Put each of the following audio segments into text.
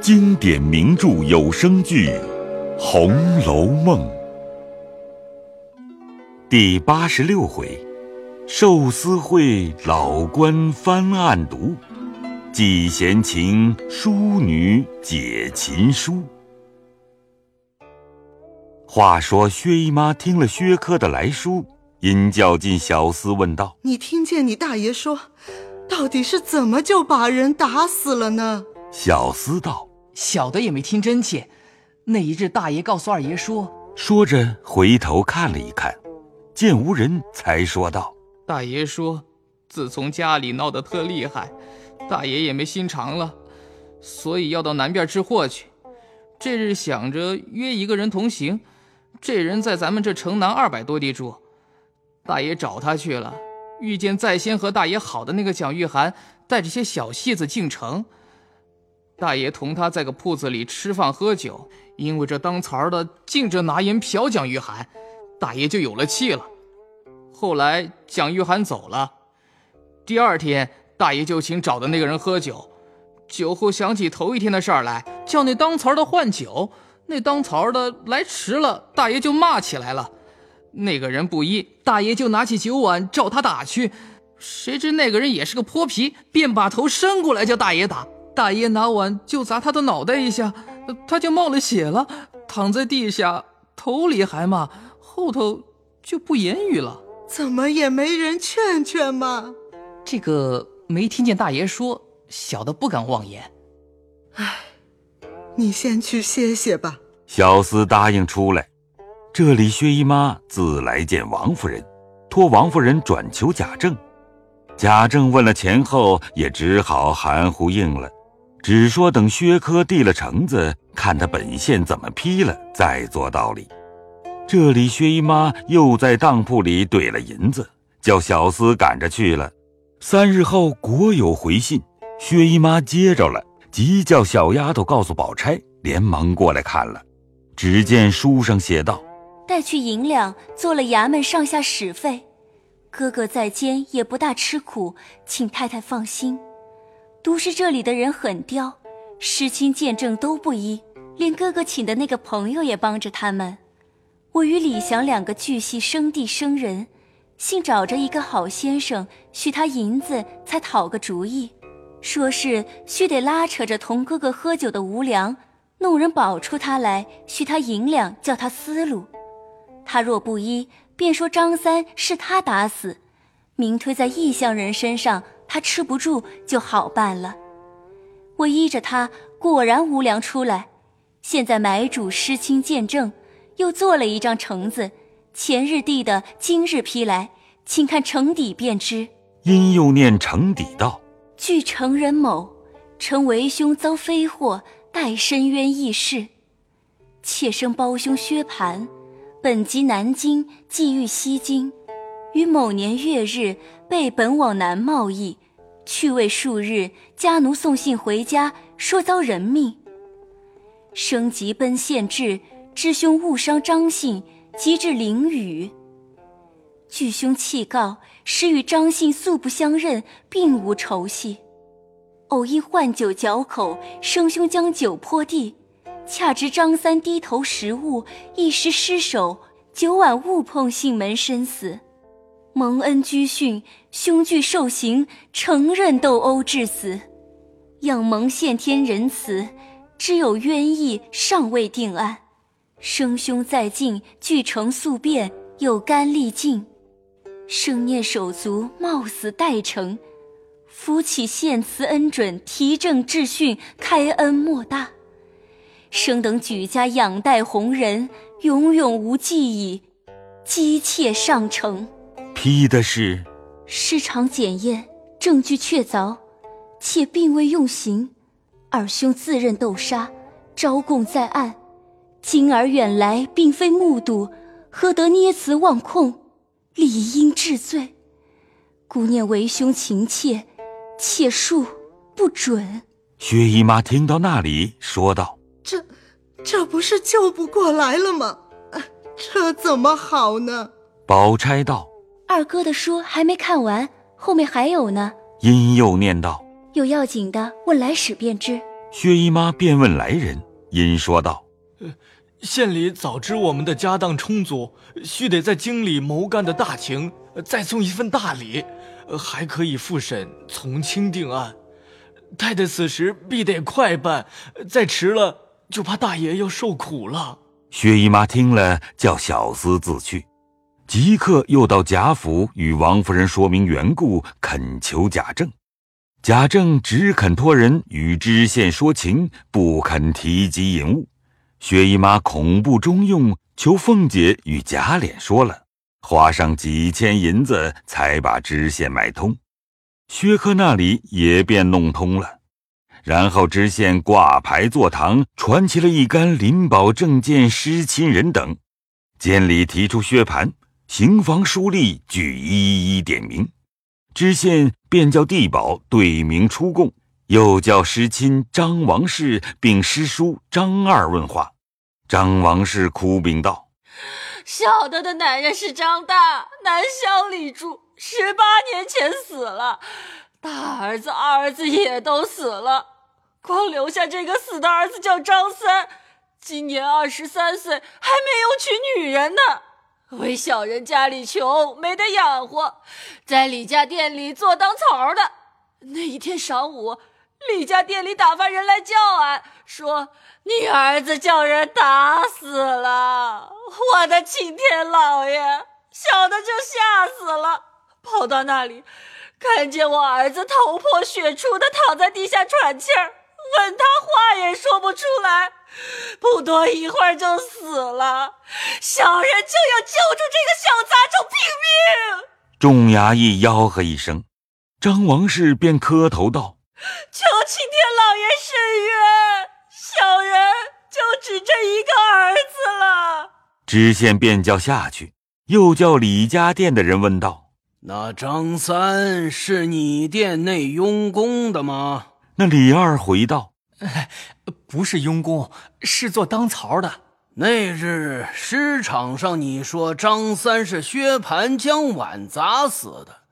经典名著有声剧《红楼梦》第八十六回：寿司会老官翻案牍，寄闲情淑女解琴书。话说薛姨妈听了薛科的来书，因叫进小厮问道：“你听见你大爷说，到底是怎么就把人打死了呢？”小厮道。小的也没听真切，那一日大爷告诉二爷说，说着回头看了一看，见无人，才说道：“大爷说，自从家里闹得特厉害，大爷也没心肠了，所以要到南边支货去。这日想着约一个人同行，这人在咱们这城南二百多地住，大爷找他去了，遇见在先和大爷好的那个蒋玉菡带着些小戏子进城。”大爷同他在个铺子里吃饭喝酒，因为这当槽的净着拿盐嫖蒋玉菡，大爷就有了气了。后来蒋玉菡走了，第二天大爷就请找的那个人喝酒，酒后想起头一天的事儿来，叫那当槽的换酒，那当槽的来迟了，大爷就骂起来了。那个人不依，大爷就拿起酒碗照他打去，谁知那个人也是个泼皮，便把头伸过来叫大爷打。大爷拿碗就砸他的脑袋一下，他就冒了血了，躺在地下，头里还骂，后头就不言语了。怎么也没人劝劝吗？这个没听见大爷说，小的不敢妄言。唉，你先去歇歇吧。小厮答应出来。这里薛姨妈自来见王夫人，托王夫人转求贾政。贾政问了前后，也只好含糊应了。只说等薛科递了橙子，看他本县怎么批了，再做道理。这里薛姨妈又在当铺里兑了银子，叫小厮赶着去了。三日后果有回信，薛姨妈接着了，急叫小丫头告诉宝钗，连忙过来看了。只见书上写道：“带去银两，做了衙门上下使费。哥哥在监也不大吃苦，请太太放心。”都是这里的人很刁，失亲见证都不依，连哥哥请的那个朋友也帮着他们。我与李祥两个巨细生地生人，幸找着一个好先生，许他银子，才讨个主意，说是须得拉扯着同哥哥喝酒的无良，弄人保出他来，许他银两，叫他思路。他若不依，便说张三是他打死，明推在异乡人身上。他吃不住就好办了，我依着他，果然无粮出来。现在买主失亲见证，又做了一张橙子，前日递的，今日批来，请看呈底便知。因又念呈底道：据成人某，称为兄遭非祸，待深渊异事。妾生胞兄薛蟠，本籍南京，寄寓西京。于某年月日，被本往南贸易，去未数日，家奴送信回家，说遭人命。升急奔县治，知兄误伤张信，急至淋雨。据兄弃告，实与张信素不相认，并无仇隙。偶因换酒嚼口，生兄将酒泼地，恰值张三低头食物，一时失手，酒碗误碰信门，身死。蒙恩居训，兄具受刑，承认斗殴致死。仰蒙献天仁慈，知有冤意，尚未定案。生兄在境，俱成宿便，有干力尽。生念手足，冒死代成。夫起献慈恩准，提正致训，开恩莫大。生等举家仰待红人，永永无忌矣。姬妾上承。批的是，尸场检验，证据确凿，且并未用刑。二兄自认斗杀，招供在案。今儿远来，并非目睹，何得捏词妄控？理应治罪。姑念为兄情切，切恕不准。薛姨妈听到那里，说道：“这，这不是救不过来了吗？这怎么好呢？”宝钗道。二哥的书还没看完，后面还有呢。殷又念道：“有要紧的，问来使便知。”薛姨妈便问来人，殷说道：“呃县里早知我们的家当充足，须得在京里谋干的大情，再送一份大礼，还可以复审从轻定案。太太此时必得快办，再迟了就怕大爷要受苦了。”薛姨妈听了，叫小厮自去，即刻又到贾府与王夫人说明缘故，恳求贾政。贾政只肯托人与知县说情，不肯提及引物。薛姨妈恐不中用，求凤姐与贾琏说了，花上几千银子才把知县买通。薛科那里也便弄通了，然后知县挂牌坐堂，传齐了一干林宝证件失亲人等，监里提出薛蟠，刑房书吏举一一点名。知县便叫地保对名出供，又叫师亲张王氏并师叔张二问话。张王氏哭禀道：“小的的男人是张大，南乡里住，十八年前死了。大儿子、二儿子也都死了，光留下这个死的儿子叫张三，今年二十三岁，还没有娶女人呢。”为小人家里穷，没得养活，在李家店里做当槽的。那一天晌午，李家店里打发人来叫俺，说你儿子叫人打死了。我的青天老爷，小的就吓死了，跑到那里，看见我儿子头破血出的躺在地下喘气儿，问他话也说不出来。不多一会儿就死了，小人就要救出这个小杂种拼命。众衙役吆喝一声，张王氏便磕头道：“求青天老爷伸冤，小人就只这一个儿子了。”知县便叫下去，又叫李家店的人问道：“那张三是你店内佣工的吗？”那李二回道。不是佣工，是做当槽的。那日尸场上，你说张三是薛蟠将碗砸死的，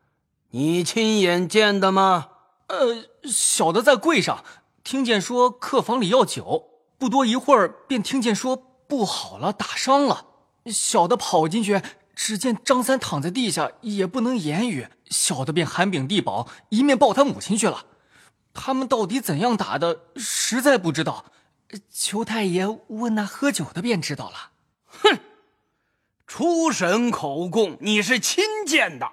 你亲眼见的吗？呃，小的在柜上听见说客房里要酒，不多一会儿便听见说不好了，打伤了。小的跑进去，只见张三躺在地下，也不能言语。小的便喊禀地保，一面抱他母亲去了。他们到底怎样打的，实在不知道。求太爷问那喝酒的便知道了。哼，初审口供你是亲见的，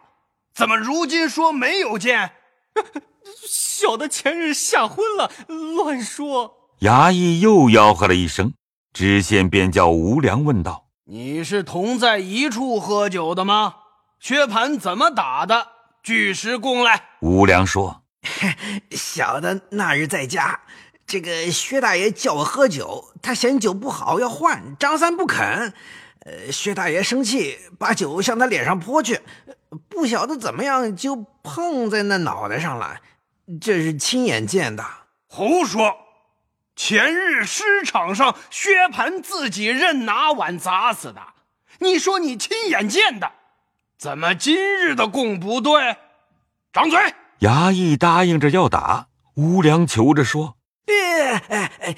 怎么如今说没有见？小的前日吓昏了，乱说。衙役又吆喝了一声，知县便叫吴良问道：“你是同在一处喝酒的吗？薛蟠怎么打的？据实供来。”吴良说。小的那日在家，这个薛大爷叫我喝酒，他嫌酒不好要换，张三不肯。呃，薛大爷生气，把酒向他脸上泼去，不晓得怎么样就碰在那脑袋上了。这是亲眼见的。胡说！前日尸场上，薛蟠自己任拿碗砸死的。你说你亲眼见的，怎么今日的供不对？张嘴！衙役答应着要打，吴良求着说：“哎哎哎，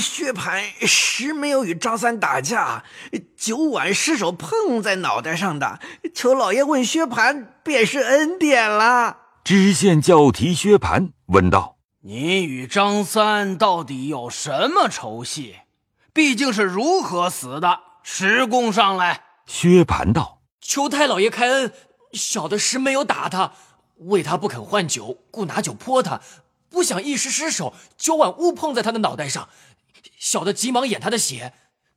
薛蟠实没有与张三打架，酒碗失手碰在脑袋上的。求老爷问薛蟠，便是恩典了。”知县叫提薛蟠，问道：“你与张三到底有什么仇隙？毕竟是如何死的？实供上来。”薛蟠道：“求太老爷开恩，小的实没有打他。”为他不肯换酒，故拿酒泼他，不想一时失手，酒碗误碰在他的脑袋上。小的急忙掩他的血，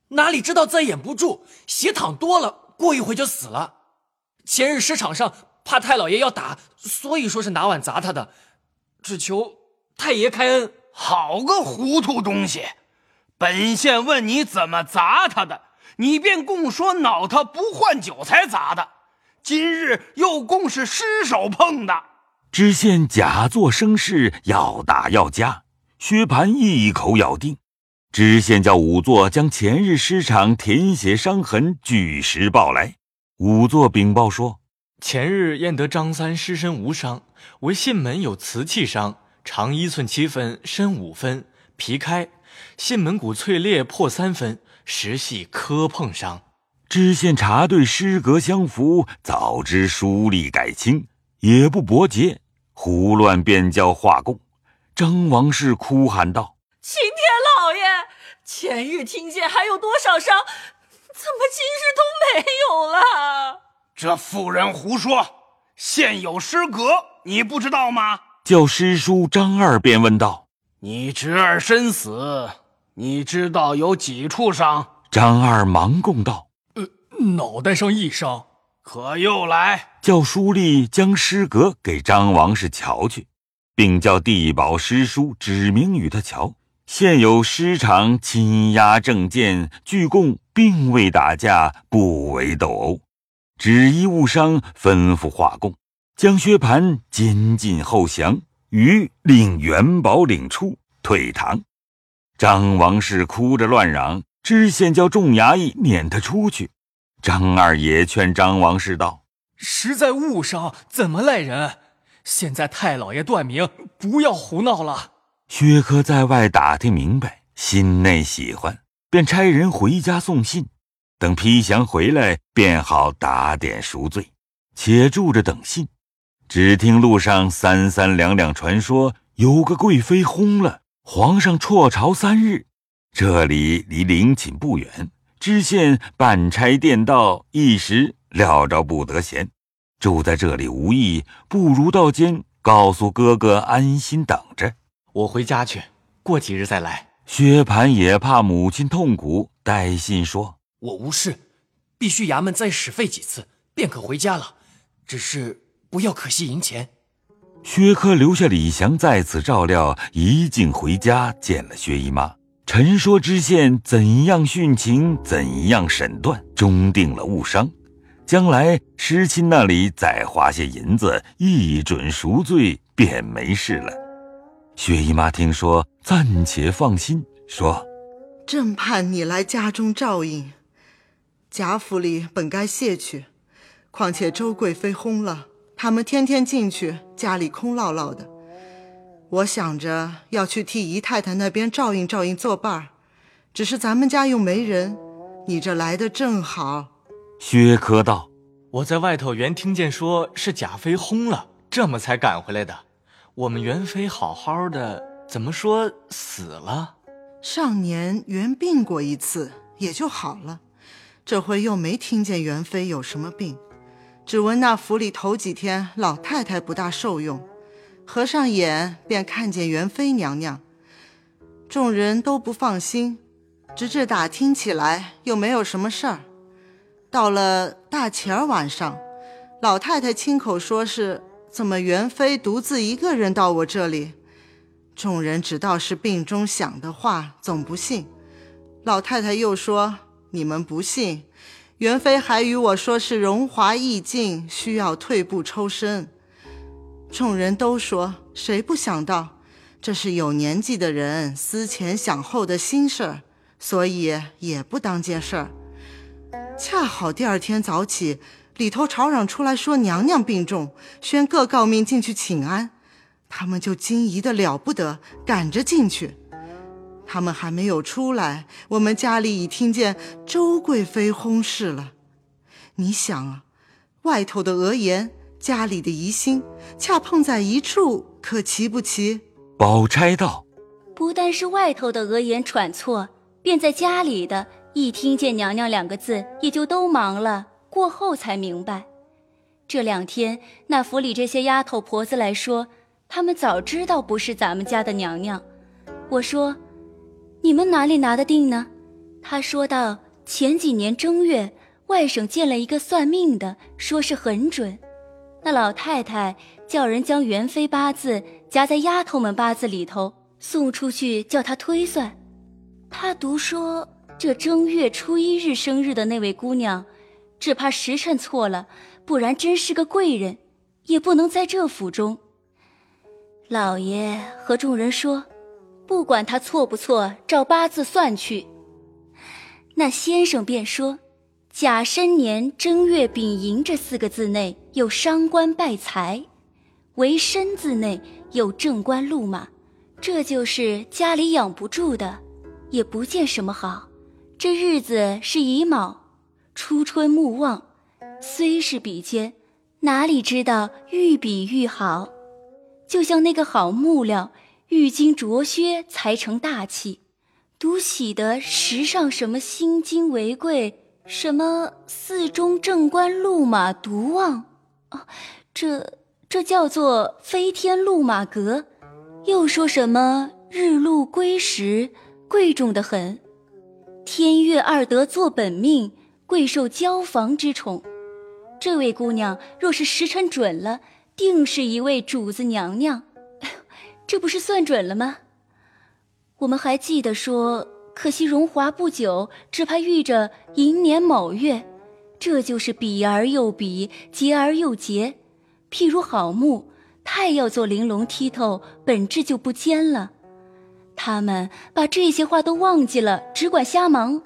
哪里知道再掩不住，血淌多了，过一会就死了。前日市场上怕太老爷要打，所以说是拿碗砸他的，只求太爷开恩。好个糊涂东西！本县问你怎么砸他的，你便供说恼他不换酒才砸的。今日又共是失手碰的，知县假作声势要打要加，薛蟠一口咬定。知县叫仵作将前日尸场填写伤痕据实报来。仵作禀报说，前日验得张三尸身无伤，唯囟门有瓷器伤，长一寸七分，深五分，皮开，囟门骨脆裂破三分，实系磕碰伤。知县查对诗格相符，早知书吏改清，也不驳节，胡乱便叫画供。张王氏哭喊道：“青天老爷，前日听见还有多少伤，怎么今日都没有了？”这妇人胡说，现有诗格，你不知道吗？叫师叔张二便问道：“你侄儿身死，你知道有几处伤？”张二忙供道。脑袋上一伤，可又来叫书吏将诗阁给张王氏瞧去，并叫地保诗书指明与他瞧。现有诗场亲押证件，据供并未打架，不为斗殴，只因误伤，吩咐画供将薛蟠监禁后降，余令元宝领出退堂。张王氏哭着乱嚷，知县叫众衙役撵他出去。张二爷劝张王氏道：“实在误伤，怎么赖人？现在太老爷断明，不要胡闹了。”薛科在外打听明白，心内喜欢，便差人回家送信，等批降回来，便好打点赎罪。且住着等信。只听路上三三两两传说，有个贵妃轰了，皇上辍朝三日。这里离陵寝不远。知县办差电道，一时料着不得闲，住在这里无益，不如到监告诉哥哥安心等着。我回家去，过几日再来。薛蟠也怕母亲痛苦，带信说：“我无事，必须衙门再使费几次，便可回家了。只是不要可惜银钱。”薛科留下李祥在此照料，一径回家见了薛姨妈。陈说知县怎样殉情，怎样审断，终定了误伤。将来师亲那里再花些银子，一准赎罪，便没事了。薛姨妈听说，暂且放心，说：“正盼你来家中照应，贾府里本该谢去，况且周贵妃薨了，他们天天进去，家里空落落的。”我想着要去替姨太太那边照应照应作伴儿，只是咱们家又没人，你这来的正好。薛科道：“我在外头原听见说是贾妃轰了，这么才赶回来的。我们元妃好好的，怎么说死了？上年原病过一次，也就好了。这回又没听见元妃有什么病，只闻那府里头几天老太太不大受用。”合上眼，便看见元妃娘娘。众人都不放心，直至打听起来，又没有什么事儿。到了大前儿晚上，老太太亲口说是怎么元妃独自一个人到我这里。众人只道是病中想的话，总不信。老太太又说：“你们不信，元妃还与我说是荣华易尽，需要退步抽身。”众人都说：“谁不想到，这是有年纪的人思前想后的心事儿，所以也不当件事儿。恰好第二天早起，里头吵嚷出来说娘娘病重，宣各诰命进去请安。他们就惊疑的了不得，赶着进去。他们还没有出来，我们家里已听见周贵妃薨逝了。你想啊，外头的讹言。”家里的疑心恰碰在一处，可奇不奇？宝钗道：“不但是外头的额言喘错，便在家里的，一听见‘娘娘’两个字，也就都忙了。过后才明白，这两天那府里这些丫头婆子来说，他们早知道不是咱们家的娘娘。我说，你们哪里拿得定呢？他说道：前几年正月，外省见了一个算命的，说是很准。”那老太太叫人将元妃八字夹在丫头们八字里头送出去，叫她推算。她独说这正月初一日生日的那位姑娘，只怕时辰错了，不然真是个贵人，也不能在这府中。老爷和众人说，不管他错不错，照八字算去。那先生便说。甲申年正月丙寅这四个字内有伤官败财，为申字内有正官禄马，这就是家里养不住的，也不见什么好。这日子是乙卯，初春木旺，虽是比肩，哪里知道愈比愈好？就像那个好木料，愈经琢削才成大器。独喜得时上什么心经为贵，什么寺中正官禄马独旺，啊，这这叫做飞天路马阁。又说什么日禄归时，贵重的很。天月二德做本命，贵受交房之宠。这位姑娘若是时辰准了，定是一位主子娘娘。这不是算准了吗？我们还记得说，可惜荣华不久，只怕遇着寅年卯月。这就是比而又比，劫而又劫。譬如好木。太要做玲珑剔透，本质就不坚了。他们把这些话都忘记了，只管瞎忙。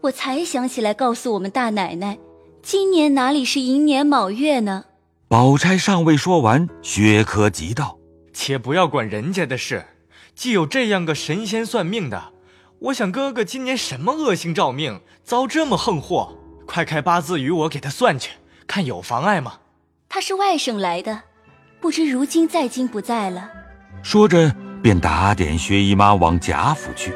我才想起来告诉我们大奶奶，今年哪里是寅年卯月呢？宝钗尚未说完，薛科急道：“且不要管人家的事，既有这样个神仙算命的，我想哥哥今年什么恶行照命，遭这么横祸？快开八字与我给他算去，看有妨碍吗？”他是外省来的。不知如今在京不在了。说着，便打点薛姨妈往贾府去。